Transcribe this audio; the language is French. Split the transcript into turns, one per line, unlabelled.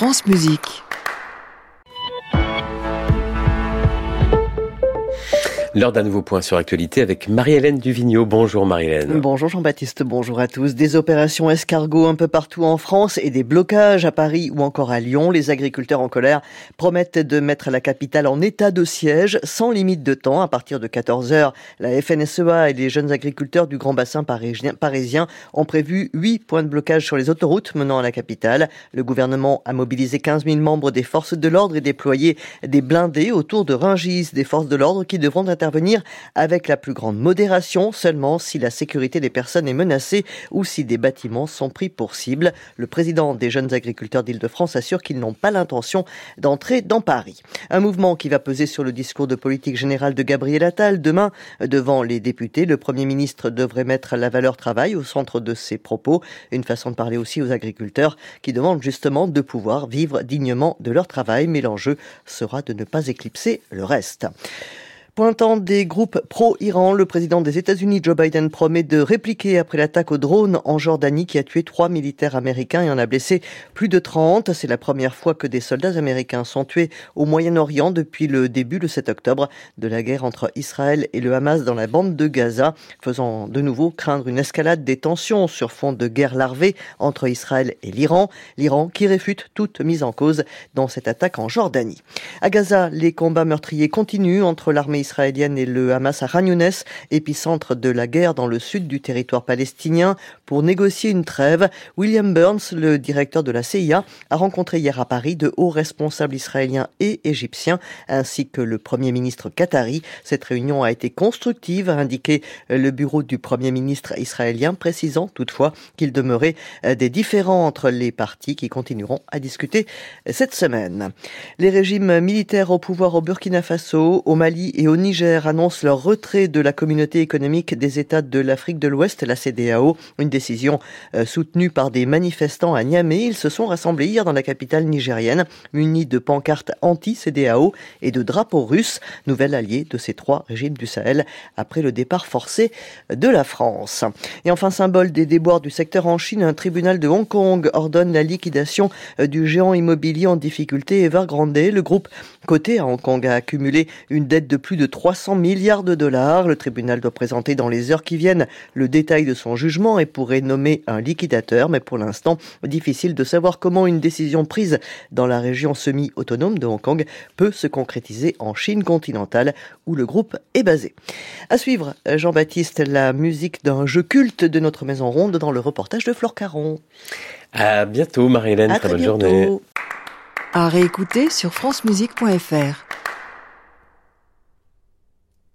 France Musique.
L'heure d'un nouveau point sur actualité avec Marie-Hélène Duvigneau. Bonjour Marie-Hélène.
Bonjour Jean-Baptiste, bonjour à tous. Des opérations escargots un peu partout en France et des blocages à Paris ou encore à Lyon. Les agriculteurs en colère promettent de mettre la capitale en état de siège sans limite de temps. À partir de 14 heures, la FNSEA et les jeunes agriculteurs du Grand Bassin parisien ont prévu 8 points de blocage sur les autoroutes menant à la capitale. Le gouvernement a mobilisé 15 000 membres des forces de l'ordre et déployé des blindés autour de Ringis, des forces de l'ordre qui devront intervenir avec la plus grande modération seulement si la sécurité des personnes est menacée ou si des bâtiments sont pris pour cible. Le président des jeunes agriculteurs d'Île-de-France assure qu'ils n'ont pas l'intention d'entrer dans Paris. Un mouvement qui va peser sur le discours de politique générale de Gabriel Attal. Demain, devant les députés, le Premier ministre devrait mettre la valeur travail au centre de ses propos. Une façon de parler aussi aux agriculteurs qui demandent justement de pouvoir vivre dignement de leur travail. Mais l'enjeu sera de ne pas éclipser le reste. Pointant des groupes pro-Iran, le président des États-Unis, Joe Biden, promet de répliquer après l'attaque au drone en Jordanie qui a tué trois militaires américains et en a blessé plus de 30. C'est la première fois que des soldats américains sont tués au Moyen-Orient depuis le début, le 7 octobre, de la guerre entre Israël et le Hamas dans la bande de Gaza, faisant de nouveau craindre une escalade des tensions sur fond de guerre larvée entre Israël et l'Iran. L'Iran qui réfute toute mise en cause dans cette attaque en Jordanie. À Gaza, les combats meurtriers continuent entre l'armée israélienne et le Hamas à Khan épicentre de la guerre dans le sud du territoire palestinien, pour négocier une trêve. William Burns, le directeur de la CIA, a rencontré hier à Paris de hauts responsables israéliens et égyptiens, ainsi que le premier ministre qatari. Cette réunion a été constructive, a indiqué le bureau du premier ministre israélien, précisant toutefois qu'il demeurait des différends entre les partis qui continueront à discuter cette semaine. Les régimes militaires au pouvoir au Burkina Faso, au Mali et au Niger annoncent leur retrait de la communauté économique des États de l'Afrique de l'Ouest, la CDAO, une décision euh, soutenue par des manifestants à Niamey. Ils se sont rassemblés hier dans la capitale nigérienne, munis de pancartes anti-CDAO et de drapeaux russes, nouvel allié de ces trois régimes du Sahel après le départ forcé de la France. Et enfin, symbole des déboires du secteur en Chine, un tribunal de Hong Kong ordonne la liquidation euh, du géant immobilier en difficulté Evergrande. Le groupe coté à Hong Kong a accumulé une dette de plus de 300 milliards de dollars. Le tribunal doit présenter dans les heures qui viennent le détail de son jugement et pourrait nommer un liquidateur, mais pour l'instant, difficile de savoir comment une décision prise dans la région semi-autonome de Hong Kong peut se concrétiser en Chine continentale où le groupe est basé. À suivre, Jean-Baptiste, la musique d'un jeu culte de notre maison ronde dans le reportage de Flore Caron.
À bientôt, Marie-Hélène. Très, bonne journée.
À réécouter sur francemusique.fr.